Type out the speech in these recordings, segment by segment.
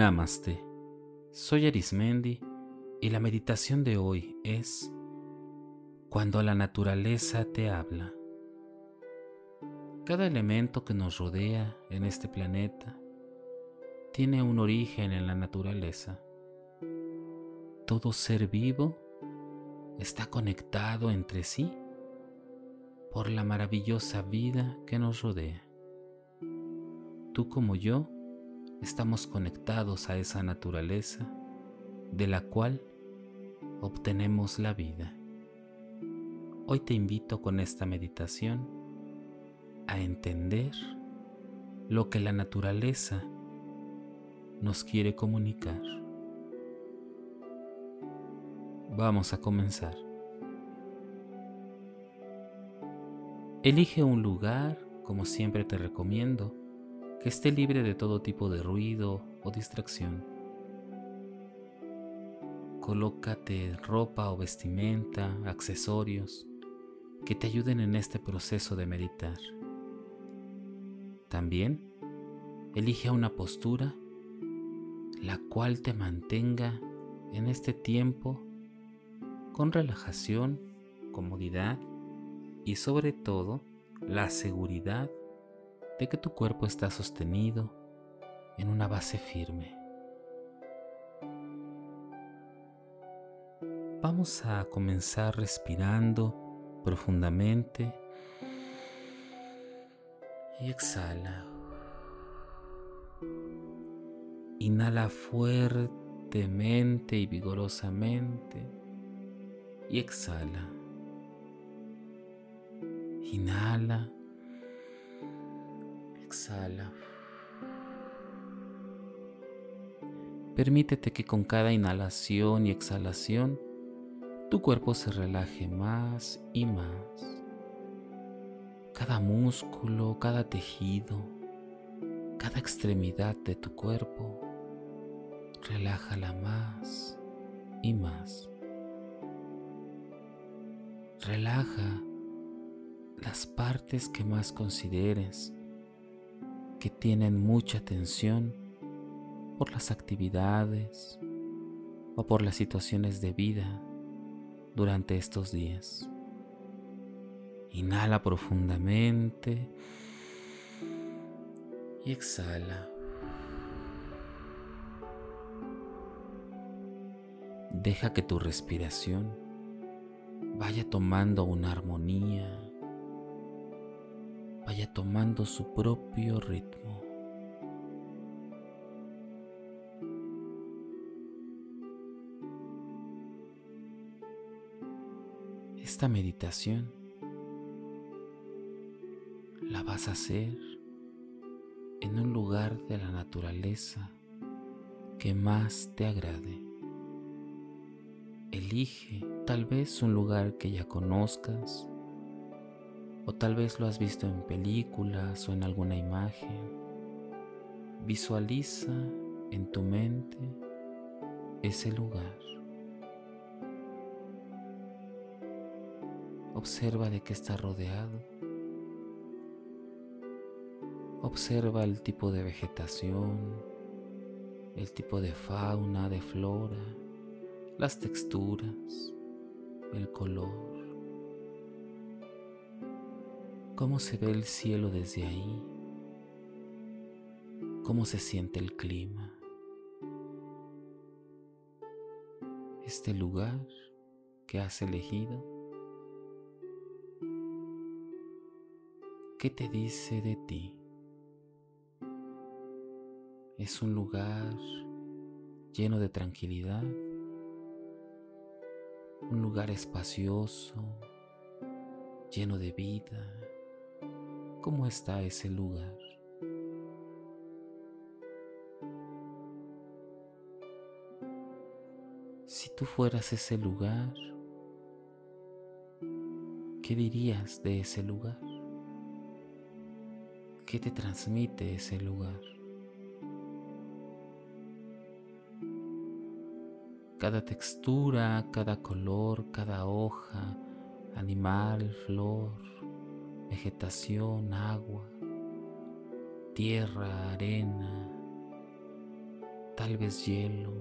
Namaste. Soy Arismendi y la meditación de hoy es Cuando la naturaleza te habla. Cada elemento que nos rodea en este planeta tiene un origen en la naturaleza. Todo ser vivo está conectado entre sí por la maravillosa vida que nos rodea. Tú como yo estamos conectados a esa naturaleza de la cual obtenemos la vida. Hoy te invito con esta meditación a entender lo que la naturaleza nos quiere comunicar. Vamos a comenzar. Elige un lugar, como siempre te recomiendo, que esté libre de todo tipo de ruido o distracción. Colócate ropa o vestimenta, accesorios que te ayuden en este proceso de meditar. También elige una postura la cual te mantenga en este tiempo con relajación, comodidad y sobre todo la seguridad de que tu cuerpo está sostenido en una base firme. Vamos a comenzar respirando profundamente y exhala. Inhala fuertemente y vigorosamente y exhala. Inhala exhala. Permítete que con cada inhalación y exhalación tu cuerpo se relaje más y más. Cada músculo, cada tejido, cada extremidad de tu cuerpo, relájala más y más. Relaja las partes que más consideres que tienen mucha tensión por las actividades o por las situaciones de vida durante estos días. Inhala profundamente y exhala. Deja que tu respiración vaya tomando una armonía vaya tomando su propio ritmo. Esta meditación la vas a hacer en un lugar de la naturaleza que más te agrade. Elige tal vez un lugar que ya conozcas o tal vez lo has visto en películas o en alguna imagen. Visualiza en tu mente ese lugar. Observa de qué está rodeado. Observa el tipo de vegetación, el tipo de fauna, de flora, las texturas, el color cómo se ve el cielo desde ahí, cómo se siente el clima. Este lugar que has elegido, ¿qué te dice de ti? Es un lugar lleno de tranquilidad, un lugar espacioso, lleno de vida, cómo está ese lugar. Si tú fueras ese lugar, ¿qué dirías de ese lugar? ¿Qué te transmite ese lugar? Cada textura, cada color, cada hoja, animal, flor, vegetación, agua, tierra, arena, tal vez hielo,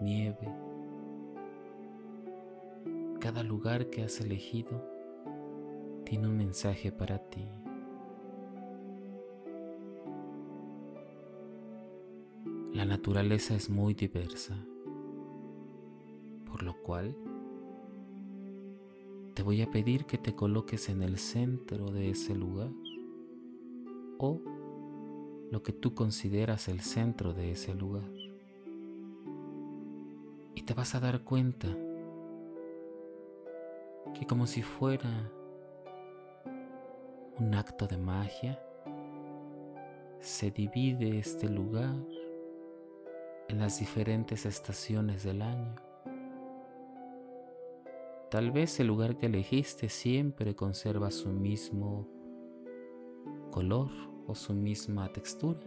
nieve. Cada lugar que has elegido tiene un mensaje para ti. La naturaleza es muy diversa, por lo cual te voy a pedir que te coloques en el centro de ese lugar o lo que tú consideras el centro de ese lugar. Y te vas a dar cuenta que como si fuera un acto de magia, se divide este lugar en las diferentes estaciones del año. Tal vez el lugar que elegiste siempre conserva su mismo color o su misma textura.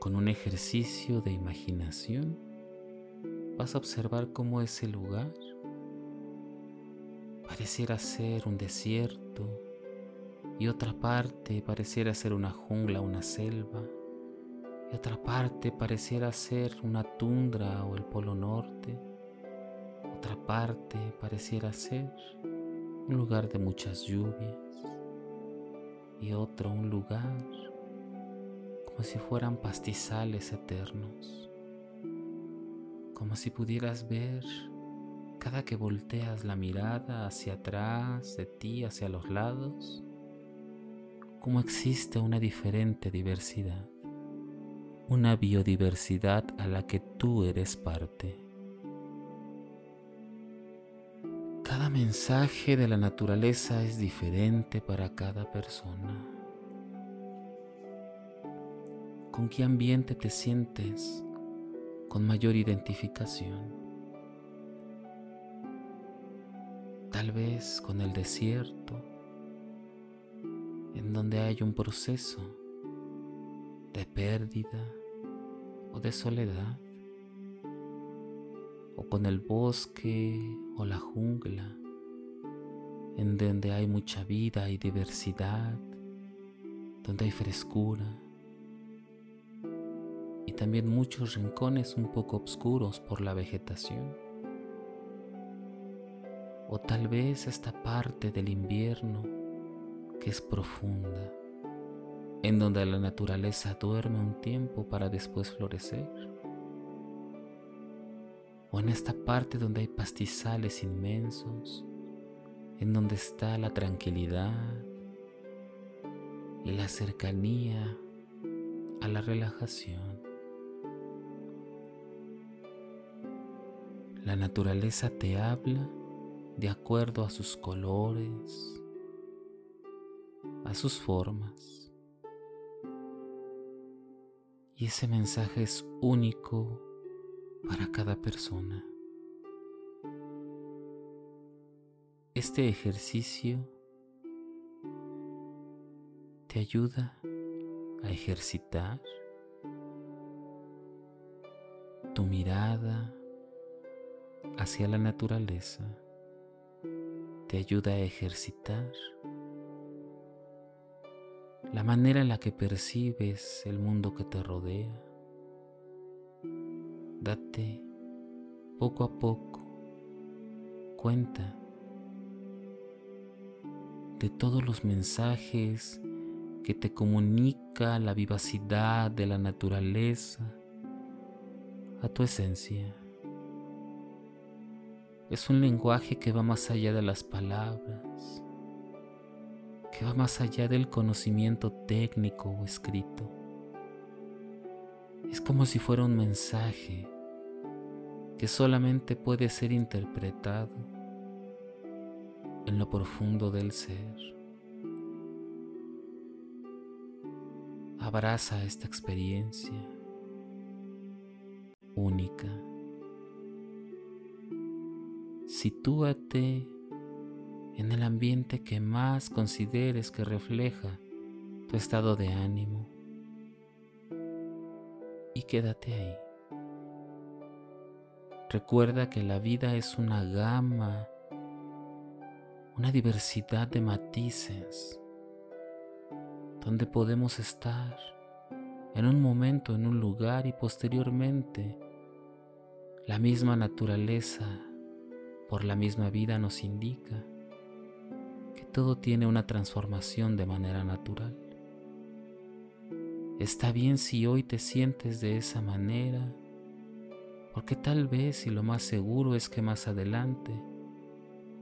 Con un ejercicio de imaginación vas a observar cómo ese lugar pareciera ser un desierto y otra parte pareciera ser una jungla, una selva y otra parte pareciera ser una tundra o el polo norte. Otra parte pareciera ser un lugar de muchas lluvias y otro un lugar como si fueran pastizales eternos, como si pudieras ver cada que volteas la mirada hacia atrás de ti, hacia los lados, como existe una diferente diversidad, una biodiversidad a la que tú eres parte. Cada mensaje de la naturaleza es diferente para cada persona. ¿Con qué ambiente te sientes con mayor identificación? Tal vez con el desierto, en donde hay un proceso de pérdida o de soledad o con el bosque o la jungla, en donde hay mucha vida y diversidad, donde hay frescura y también muchos rincones un poco oscuros por la vegetación. O tal vez esta parte del invierno que es profunda, en donde la naturaleza duerme un tiempo para después florecer o en esta parte donde hay pastizales inmensos, en donde está la tranquilidad y la cercanía a la relajación. La naturaleza te habla de acuerdo a sus colores, a sus formas. Y ese mensaje es único para cada persona. Este ejercicio te ayuda a ejercitar tu mirada hacia la naturaleza, te ayuda a ejercitar la manera en la que percibes el mundo que te rodea date poco a poco cuenta de todos los mensajes que te comunica la vivacidad de la naturaleza a tu esencia. Es un lenguaje que va más allá de las palabras, que va más allá del conocimiento técnico o escrito. Es como si fuera un mensaje que solamente puede ser interpretado en lo profundo del ser. Abraza esta experiencia única. Sitúate en el ambiente que más consideres que refleja tu estado de ánimo y quédate ahí. Recuerda que la vida es una gama, una diversidad de matices, donde podemos estar en un momento, en un lugar y posteriormente la misma naturaleza por la misma vida nos indica que todo tiene una transformación de manera natural. Está bien si hoy te sientes de esa manera, porque tal vez y lo más seguro es que más adelante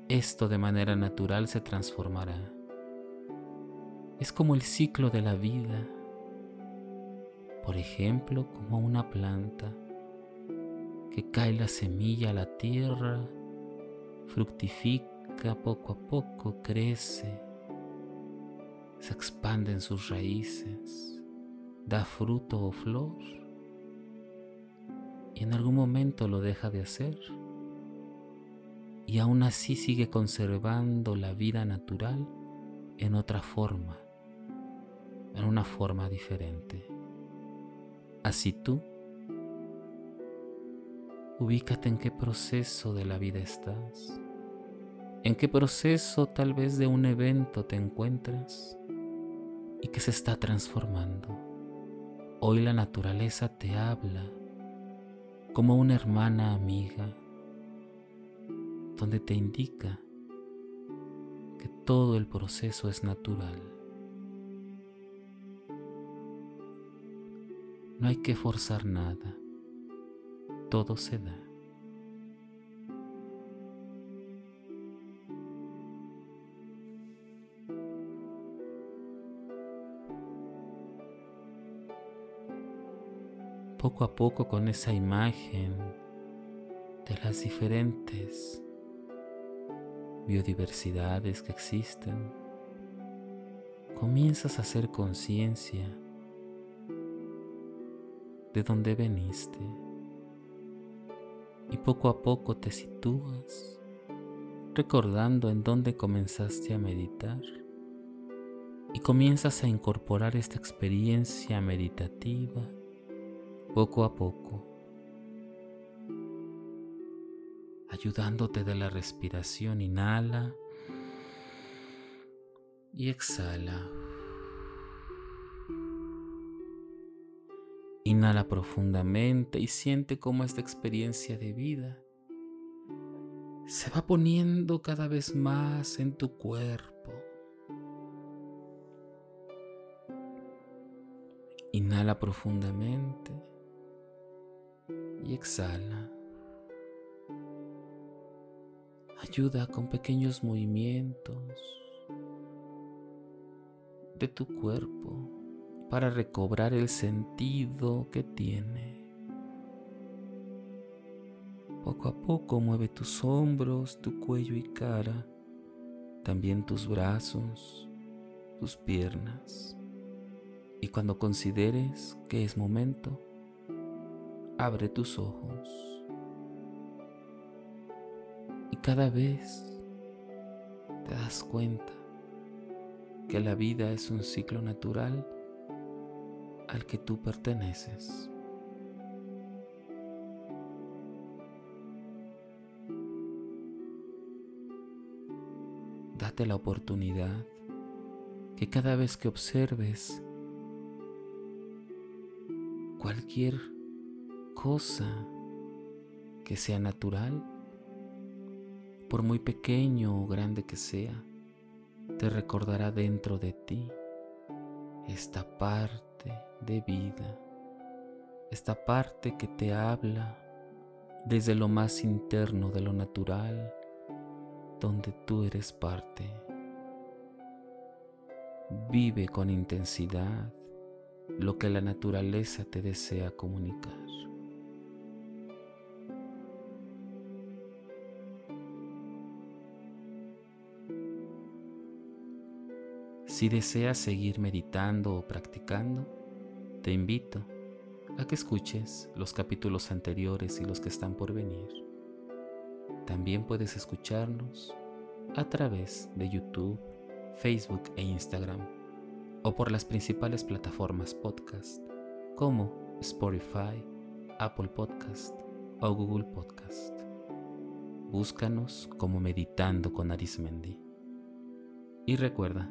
esto de manera natural se transformará. Es como el ciclo de la vida, por ejemplo, como una planta que cae la semilla a la tierra, fructifica poco a poco, crece, se expande en sus raíces, da fruto o flor en algún momento lo deja de hacer y aún así sigue conservando la vida natural en otra forma, en una forma diferente. Así tú Ubícate en qué proceso de la vida estás, en qué proceso tal vez de un evento te encuentras y que se está transformando. Hoy la naturaleza te habla como una hermana amiga, donde te indica que todo el proceso es natural. No hay que forzar nada todo se da. Poco a poco con esa imagen de las diferentes biodiversidades que existen, comienzas a hacer conciencia de dónde veniste. Y poco a poco te sitúas recordando en dónde comenzaste a meditar. Y comienzas a incorporar esta experiencia meditativa poco a poco, ayudándote de la respiración, inhala y exhala. Inhala profundamente y siente cómo esta experiencia de vida se va poniendo cada vez más en tu cuerpo. Inhala profundamente y exhala. Ayuda con pequeños movimientos de tu cuerpo para recobrar el sentido que tiene. Poco a poco mueve tus hombros, tu cuello y cara, también tus brazos, tus piernas. Y cuando consideres que es momento, abre tus ojos. Y cada vez te das cuenta que la vida es un ciclo natural al que tú perteneces. Date la oportunidad que cada vez que observes cualquier cosa que sea natural, por muy pequeño o grande que sea, te recordará dentro de ti esta parte de vida, esta parte que te habla desde lo más interno de lo natural, donde tú eres parte. Vive con intensidad lo que la naturaleza te desea comunicar. Si deseas seguir meditando o practicando, te invito a que escuches los capítulos anteriores y los que están por venir. También puedes escucharnos a través de YouTube, Facebook e Instagram o por las principales plataformas podcast como Spotify, Apple Podcast o Google Podcast. Búscanos como Meditando con Arismendi. Y recuerda,